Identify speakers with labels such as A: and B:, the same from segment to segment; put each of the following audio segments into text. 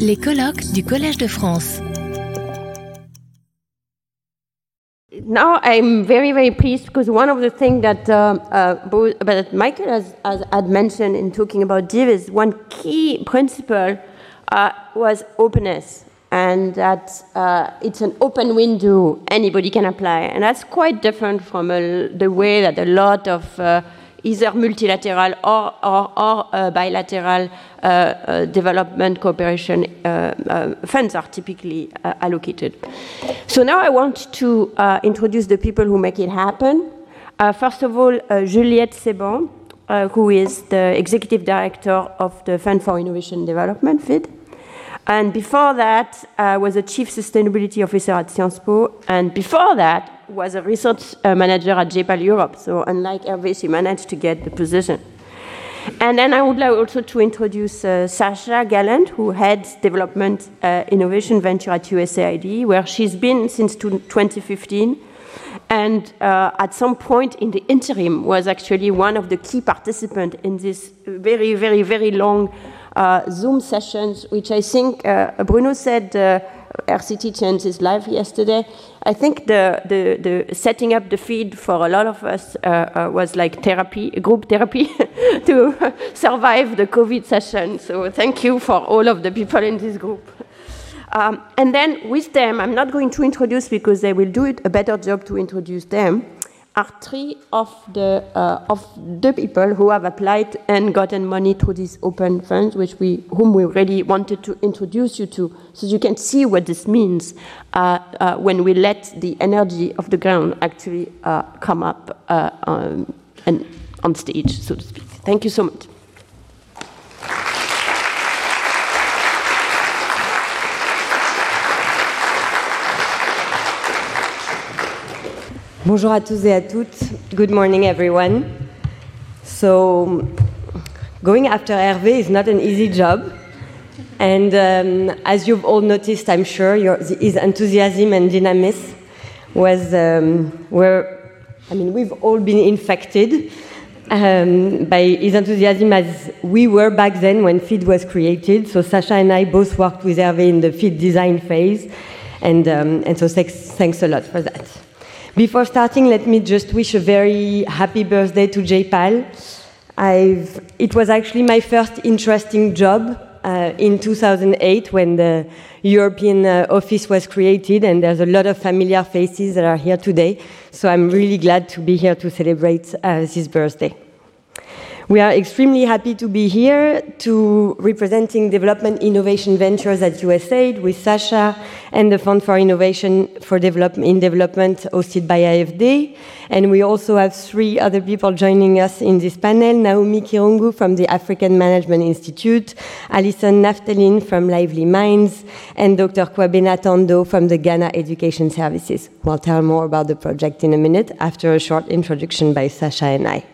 A: Les colloques du Collège de France.
B: Now I'm very, very pleased because one of the things that, uh, uh, Michael has, has, had mentioned in talking about DIV is one key principle uh, was openness and that uh, it's an open window anybody can apply. And that's quite different from a, the way that a lot of uh, either multilateral or, or, or uh, bilateral uh, uh, development cooperation uh, funds are typically allocated. So now I want to introduce the people who make it happen. first of all, Juliette Seban, who is the executive director of the Fund for Innovation Development, FID. And before that, I was a chief sustainability officer at Sciences Po. And before that, was a research uh, manager at J-PAL Europe. So unlike Hervé, she managed to get the position. And then I would like also to introduce uh, Sasha Gallant, who heads development uh, innovation venture at USAID, where she's been since 2015. And uh, at some point in the interim was actually one of the key participants in this very, very, very long uh, Zoom sessions, which I think uh, Bruno said uh, RCT changed his life yesterday. I think the, the, the, setting up the FID for a lot of us uh, uh, was like therapy, group therapy, to survive the COVID session. So thank you for all of the people in this group. Um, and then with them, I'm not going to introduce because they will do it a better job to introduce them are three of the, uh, of the people who have applied and gotten money through these open funds, which we, whom we really wanted to introduce you to, so you can see what this means uh, uh, when we let the energy of the ground actually uh, come up uh, um, and on stage, so to speak. Thank you so much.
C: Bonjour à tous et à toutes. Good morning, everyone. So, going after Hervé is not an easy job. And um, as you've all noticed, I'm sure, your, his enthusiasm and dynamism was, um, were, I mean, we've all been infected um, by his enthusiasm as we were back then when FID was created. So Sasha and I both worked with Hervé in the FID design phase. And, um, and so thanks, thanks a lot for that. Before starting, let me just wish a very happy birthday to J-PAL. I've, it was actually my first interesting job uh, in 2008 when the European uh, office was created, and there's a lot of familiar faces that are here today. So I'm really glad to be here to celebrate uh, this birthday. We are extremely happy to be here to representing development innovation ventures at USAID with Sasha and the Fund for Innovation for Development in Development hosted by AFD. And we also have three other people joining us in this panel, Naomi Kirungu from the African Management Institute, Alison Naftalin from Lively Minds, and Dr. Kwabena Tondo from the Ghana Education Services. We'll tell more about the project in a minute after a short introduction by Sasha and I.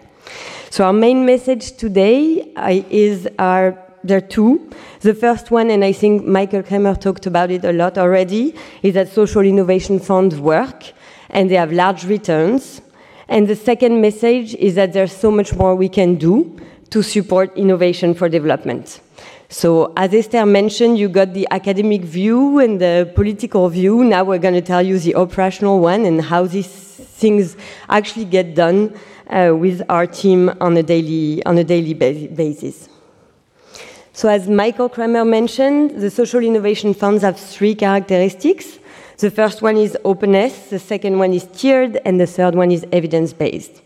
C: So our main message today is our there are two. The first one, and I think Michael Kremer talked about it a lot already, is that social innovation funds work and they have large returns. And the second message is that there's so much more we can do to support innovation for development. So, as Esther mentioned, you got the academic view and the political view. Now we're going to tell you the operational one and how these things actually get done uh, with our team on a daily, on a daily basis. So as Michael Kremer mentioned, the social innovation funds have three characteristics. The first one is openness, the second one is tiered, and the third one is evidence-based.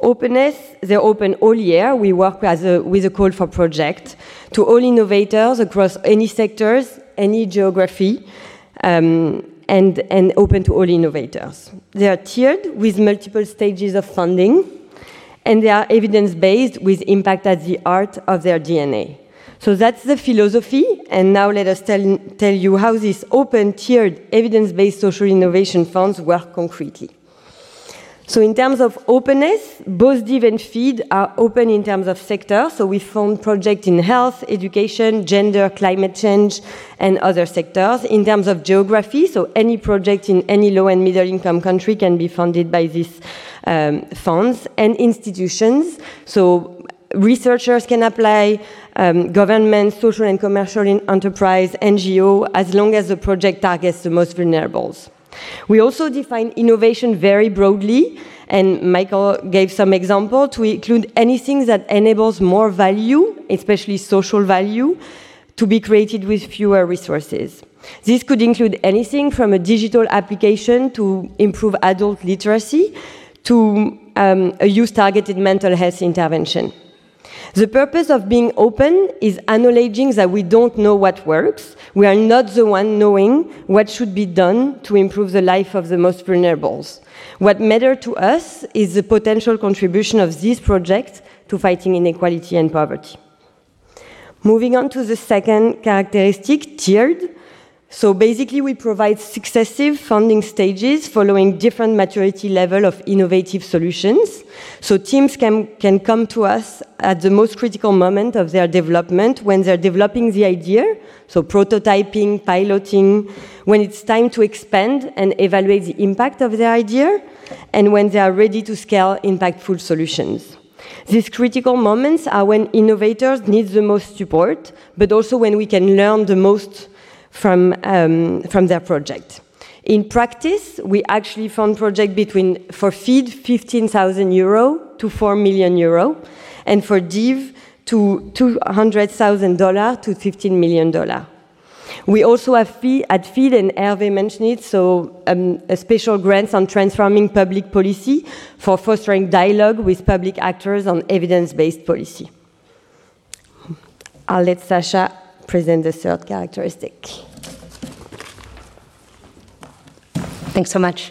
C: Openness, they're open all year. We work a, with a call for project to all innovators across any sectors, any geography. Um, and, and open to all innovators. They are tiered with multiple stages of funding, and they are evidence based with impact at the heart of their DNA. So that's the philosophy, and now let us tell, tell you how these open, tiered, evidence based social innovation funds work concretely. So in terms of openness, both DIV and FID are open in terms of sector. So we fund projects in health, education, gender, climate change, and other sectors. In terms of geography, so any project in any low and middle income country can be funded by these um, funds and institutions. So researchers can apply, um, government, social and commercial enterprise, NGO, as long as the project targets the most vulnerables. We also define innovation very broadly, and Michael gave some example to include anything that enables more value, especially social value, to be created with fewer resources. This could include anything from a digital application to improve adult literacy to um, a youth-targeted mental health intervention. The purpose of being open is acknowledging that we don't know what works. We are not the one knowing what should be done to improve the life of the most vulnerable. What matters to us is the potential contribution of this project to fighting inequality and poverty. Moving on to the second characteristic, tiered. So basically, we provide successive funding stages following different maturity level of innovative solutions. So teams can, can come to us at the most critical moment of their development when they're developing the idea, so prototyping, piloting, when it's time to expand and evaluate the impact of their idea, and when they are ready to scale impactful solutions. These critical moments are when innovators need the most support, but also when we can learn the most from, um, from their project. In practice, we actually fund project between, for FID, 15,000 euro to 4 million euro, and for DIV, to $200,000 to $15 million. We also have fee, at FID, and Hervé mentioned it, so um, a special grants on transforming public policy for fostering dialogue with public actors on evidence-based policy. I'll let Sasha present the third characteristic.
D: Thanks so much.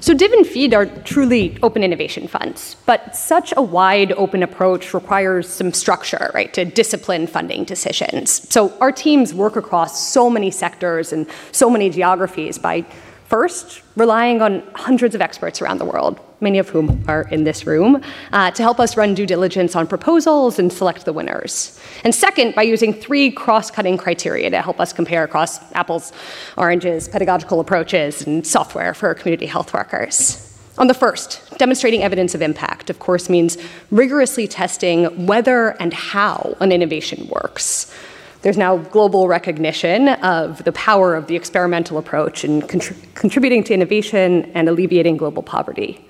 D: So Div and FID are truly open innovation funds, but such a wide open approach requires some structure, right, to discipline funding decisions. So our teams work across so many sectors and so many geographies by First, relying on hundreds of experts around the world, many of whom are in this room, uh, to help us run due diligence on proposals and select the winners. And second, by using three cross cutting criteria to help us compare across apples, oranges, pedagogical approaches, and software for community health workers. On the first, demonstrating evidence of impact, of course, means rigorously testing whether and how an innovation works. There's now global recognition of the power of the experimental approach in contributing to innovation and alleviating global poverty.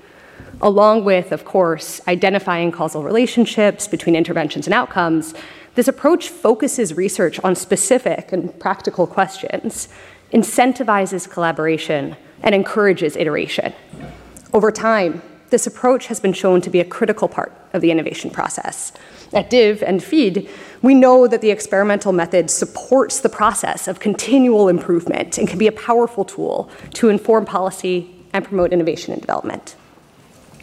D: Along with, of course, identifying causal relationships between interventions and outcomes, this approach focuses research on specific and practical questions, incentivizes collaboration, and encourages iteration. Over time, this approach has been shown to be a critical part of the innovation process. At DIV and FID, we know that the experimental method supports the process of continual improvement and can be a powerful tool to inform policy and promote innovation and development.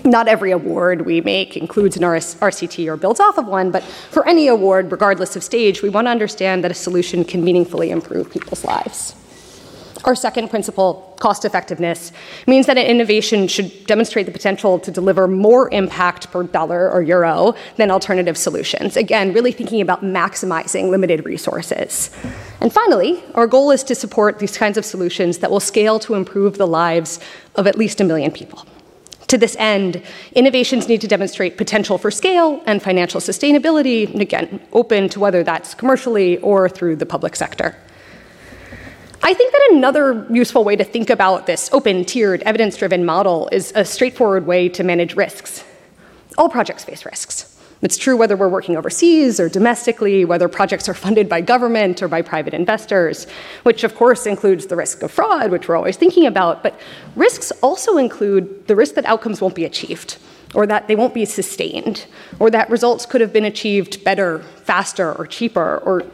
D: Not every award we make includes an RCT or builds off of one, but for any award, regardless of stage, we want to understand that a solution can meaningfully improve people's lives. Our second principle, cost effectiveness, means that an innovation should demonstrate the potential to deliver more impact per dollar or euro than alternative solutions. Again, really thinking about maximizing limited resources. And finally, our goal is to support these kinds of solutions that will scale to improve the lives of at least a million people. To this end, innovations need to demonstrate potential for scale and financial sustainability, and again, open to whether that's commercially or through the public sector. I think that another useful way to think about this open, tiered, evidence driven model is a straightforward way to manage risks. All projects face risks. It's true whether we're working overseas or domestically, whether projects are funded by government or by private investors, which of course includes the risk of fraud, which we're always thinking about. But risks also include the risk that outcomes won't be achieved, or that they won't be sustained, or that results could have been achieved better, faster, or cheaper, or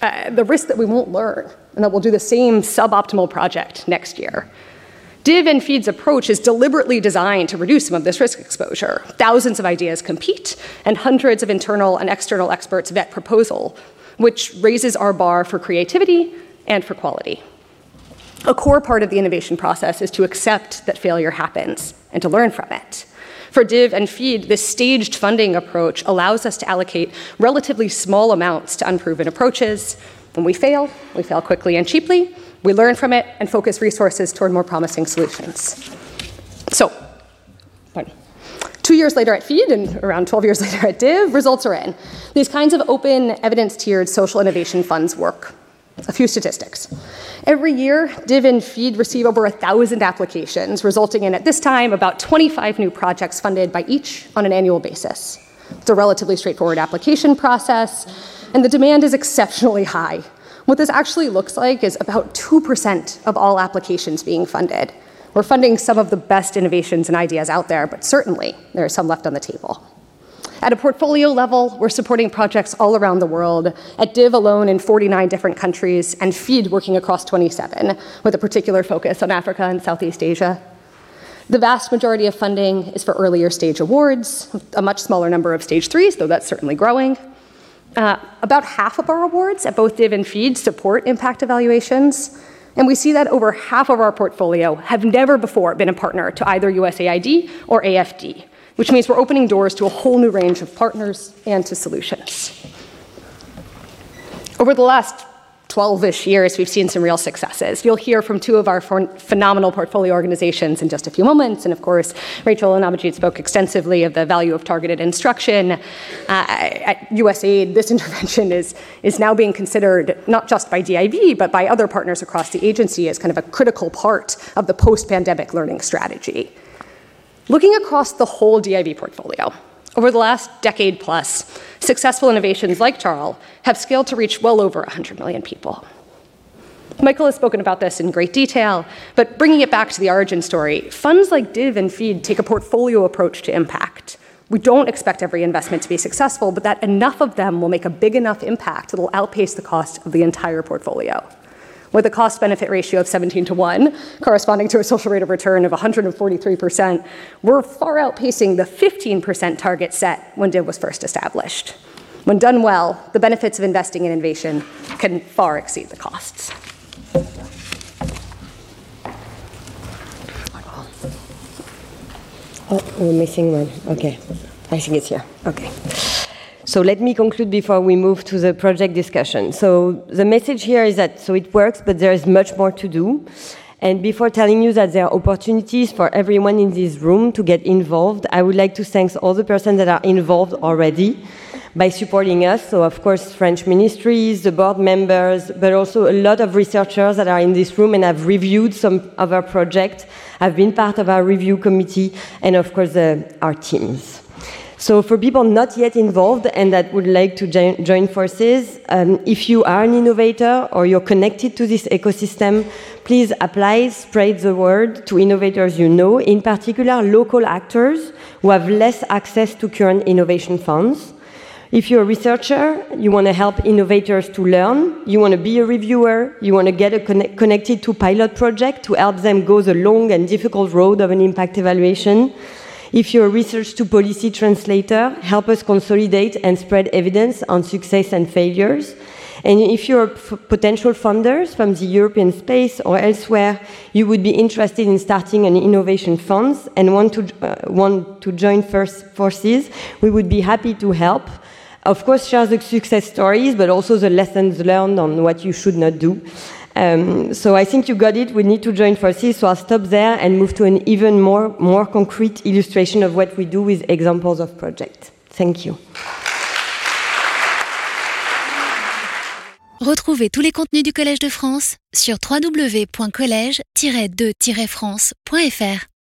D: uh, the risk that we won't learn and that we'll do the same suboptimal project next year. Div and FID's approach is deliberately designed to reduce some of this risk exposure. Thousands of ideas compete, and hundreds of internal and external experts vet proposal, which raises our bar for creativity and for quality. A core part of the innovation process is to accept that failure happens and to learn from it. For Div and FID, this staged funding approach allows us to allocate relatively small amounts to unproven approaches, when we fail, we fail quickly and cheaply. We learn from it and focus resources toward more promising solutions. So, pardon. Two years later at FID and around 12 years later at DIV, results are in. These kinds of open, evidence tiered social innovation funds work. A few statistics. Every year, DIV and FID receive over 1,000 applications, resulting in, at this time, about 25 new projects funded by each on an annual basis. It's a relatively straightforward application process, and the demand is exceptionally high. What this actually looks like is about 2% of all applications being funded. We're funding some of the best innovations and ideas out there, but certainly there are some left on the table. At a portfolio level, we're supporting projects all around the world, at DIV alone in 49 different countries, and FID working across 27, with a particular focus on Africa and Southeast Asia. The vast majority of funding is for earlier stage awards, a much smaller number of stage threes, though that's certainly growing. Uh, about half of our awards at both DIV and FID support impact evaluations, and we see that over half of our portfolio have never before been a partner to either USAID or AFD, which means we're opening doors to a whole new range of partners and to solutions. Over the last 12-ish years, we've seen some real successes. You'll hear from two of our phenomenal portfolio organizations in just a few moments. And of course, Rachel and Abhijit spoke extensively of the value of targeted instruction. Uh, at USAID, this intervention is, is now being considered not just by DIV, but by other partners across the agency as kind of a critical part of the post-pandemic learning strategy. Looking across the whole DIV portfolio, over the last decade plus, successful innovations like Charles have scaled to reach well over 100 million people. Michael has spoken about this in great detail, but bringing it back to the origin story, funds like DIV and FID take a portfolio approach to impact. We don't expect every investment to be successful, but that enough of them will make a big enough impact that will outpace the cost of the entire portfolio with a cost benefit ratio of 17 to 1, corresponding to a social rate of return of 143%, we're far outpacing the 15% target set when DIV was first established. When done well, the benefits of investing in innovation can far exceed the costs.
C: Oh, we're missing one. Okay. I think it's here. Okay. So let me conclude before we move to the project discussion. So the message here is that so it works, but there is much more to do. And before telling you that there are opportunities for everyone in this room to get involved, I would like to thank all the persons that are involved already by supporting us. So, of course, French ministries, the board members, but also a lot of researchers that are in this room and have reviewed some of our projects, have been part of our review committee, and of course, uh, our teams. So for people not yet involved and that would like to join forces, um, if you are an innovator or you're connected to this ecosystem, please apply, spread the word to innovators you know, in particular local actors who have less access to current innovation funds. If you're a researcher, you want to help innovators to learn, you want to be a reviewer, you want to get connect connected to pilot project to help them go the long and difficult road of an impact evaluation, if you're a research to policy translator, help us consolidate and spread evidence on success and failures. And if you're potential funders from the European space or elsewhere, you would be interested in starting an innovation fund and want to, uh, want to join first forces, we would be happy to help. Of course, share the success stories, but also the lessons learned on what you should not do. Um, so I think you got it. We need to join forces. So I'll stop there and move to an even more, more concrete illustration of what we do with examples of projects. Thank you.
A: Retrouvez tous les contenus du Collège de France sur www.college-de-france.fr.